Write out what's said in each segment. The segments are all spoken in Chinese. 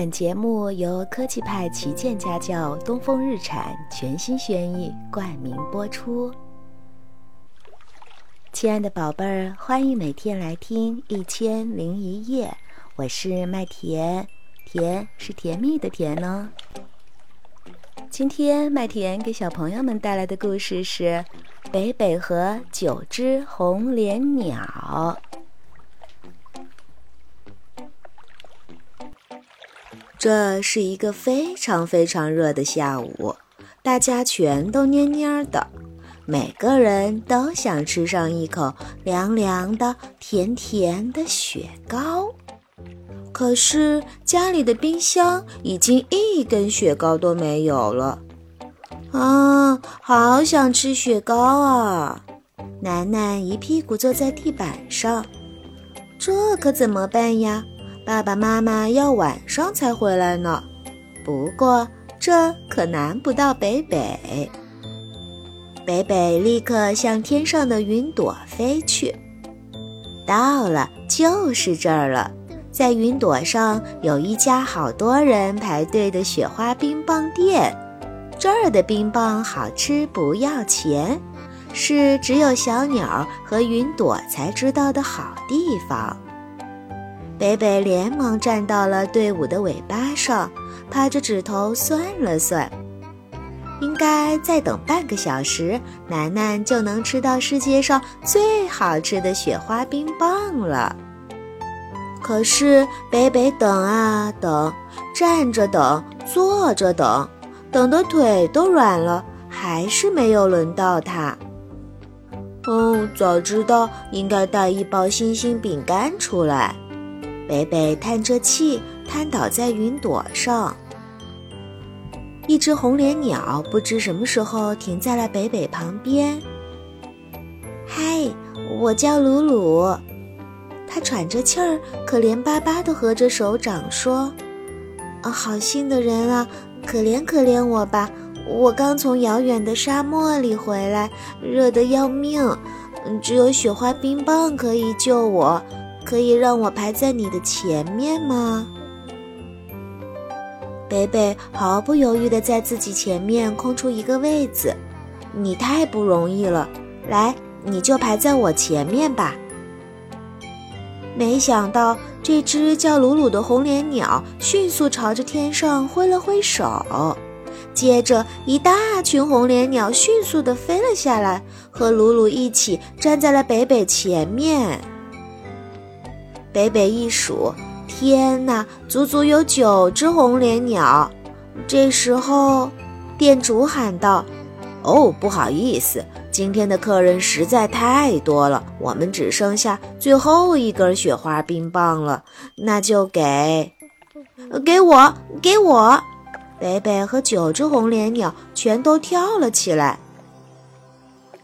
本节目由科技派旗舰家教东风日产全新轩逸冠名播出。亲爱的宝贝儿，欢迎每天来听《一千零一夜》，我是麦田，甜是甜蜜的甜呢。今天麦田给小朋友们带来的故事是《北北和九只红脸鸟》。这是一个非常非常热的下午，大家全都蔫蔫的，每个人都想吃上一口凉凉的、甜甜的雪糕。可是家里的冰箱已经一根雪糕都没有了。啊，好想吃雪糕啊！楠楠一屁股坐在地板上，这可怎么办呀？爸爸妈妈要晚上才回来呢，不过这可难不到北北。北北立刻向天上的云朵飞去。到了，就是这儿了。在云朵上有一家好多人排队的雪花冰棒店，这儿的冰棒好吃不要钱，是只有小鸟和云朵才知道的好地方。北北连忙站到了队伍的尾巴上，趴着指头算了算，应该再等半个小时，楠楠就能吃到世界上最好吃的雪花冰棒了。可是北北等啊等，站着等，坐着等，等的腿都软了，还是没有轮到他。哦，早知道应该带一包星星饼干出来。北北叹着气，瘫倒在云朵上。一只红脸鸟不知什么时候停在了北北旁边。嗨，我叫鲁鲁。他喘着气儿，可怜巴巴地合着手掌说：“啊，好心的人啊，可怜可怜我吧！我刚从遥远的沙漠里回来，热得要命，只有雪花冰棒可以救我。”可以让我排在你的前面吗？北北毫不犹豫地在自己前面空出一个位子。你太不容易了，来，你就排在我前面吧。没想到这只叫鲁鲁的红脸鸟迅速朝着天上挥了挥手，接着一大群红脸鸟迅速地飞了下来，和鲁鲁一起站在了北北前面。北北一数，天哪，足足有九只红脸鸟。这时候，店主喊道：“哦，不好意思，今天的客人实在太多了，我们只剩下最后一根雪花冰棒了。那就给，给我，给我！”北北和九只红脸鸟全都跳了起来。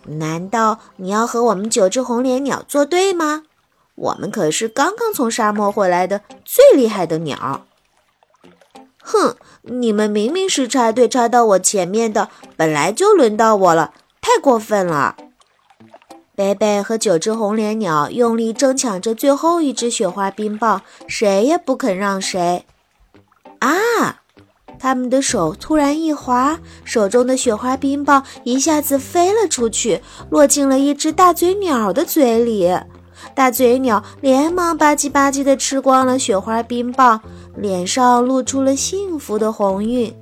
难道你要和我们九只红脸鸟作对吗？我们可是刚刚从沙漠回来的最厉害的鸟。哼，你们明明是插队插到我前面的，本来就轮到我了，太过分了！贝贝和九只红脸鸟用力争抢着最后一只雪花冰棒，谁也不肯让谁。啊！他们的手突然一滑，手中的雪花冰棒一下子飞了出去，落进了一只大嘴鸟的嘴里。大嘴鸟连忙吧唧吧唧地吃光了雪花冰棒，脸上露出了幸福的红晕。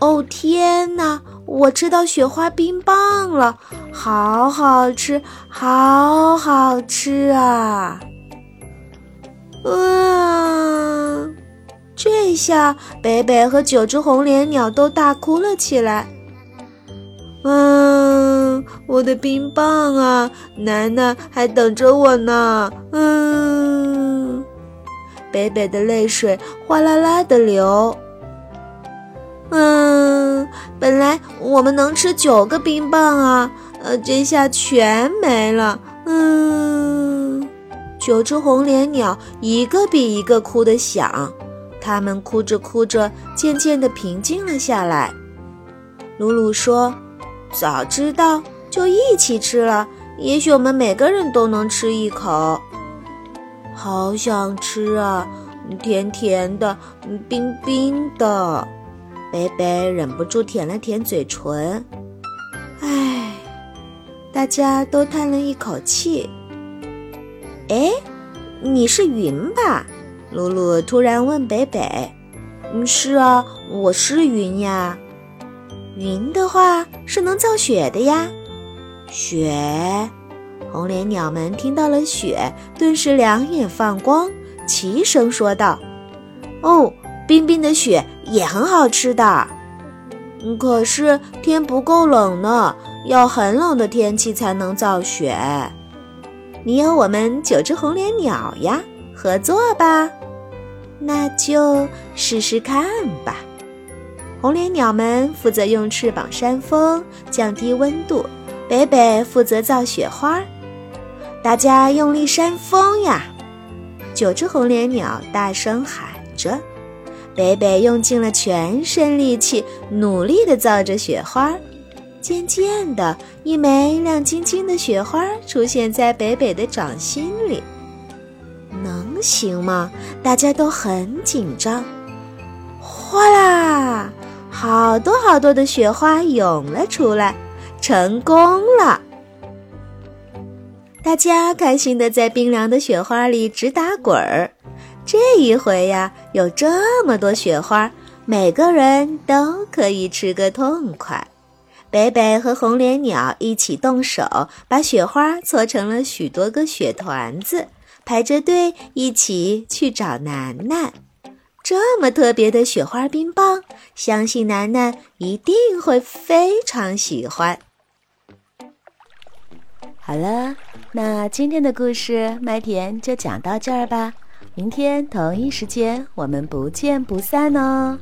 哦天哪，我吃到雪花冰棒了，好好吃，好好吃啊！啊，这下北北和九只红脸鸟都大哭了起来。嗯，我的冰棒啊，楠楠还等着我呢。嗯，北北的泪水哗啦啦的流。嗯，本来我们能吃九个冰棒啊，呃，这下全没了。嗯，九只红脸鸟一个比一个哭得响，它们哭着哭着，渐渐地平静了下来。鲁鲁说。早知道就一起吃了，也许我们每个人都能吃一口。好想吃啊！甜甜的，冰冰的。北北忍不住舔了舔嘴唇。唉，大家都叹了一口气。哎，你是云吧？露露突然问北北。嗯，是啊，我是云呀。云的话是能造雪的呀。雪，红脸鸟们听到了雪，顿时两眼放光，齐声说道：“哦，冰冰的雪也很好吃的。可是天不够冷呢，要很冷的天气才能造雪。你有我们九只红脸鸟呀，合作吧。”那就试试看吧。红脸鸟们负责用翅膀扇风，降低温度；北北负责造雪花。大家用力扇风呀！九只红脸鸟大声喊着。北北用尽了全身力气，努力地造着雪花。渐渐的，一枚亮晶晶的雪花出现在北北的掌心里。能行吗？大家都很紧张。哗啦，好多好多的雪花涌了出来，成功了！大家开心的在冰凉的雪花里直打滚儿。这一回呀，有这么多雪花，每个人都可以吃个痛快。北北和红脸鸟一起动手，把雪花搓成了许多个雪团子。排着队一起去找楠楠，这么特别的雪花冰棒，相信楠楠一定会非常喜欢。好了，那今天的故事麦田就讲到这儿吧，明天同一时间我们不见不散哦。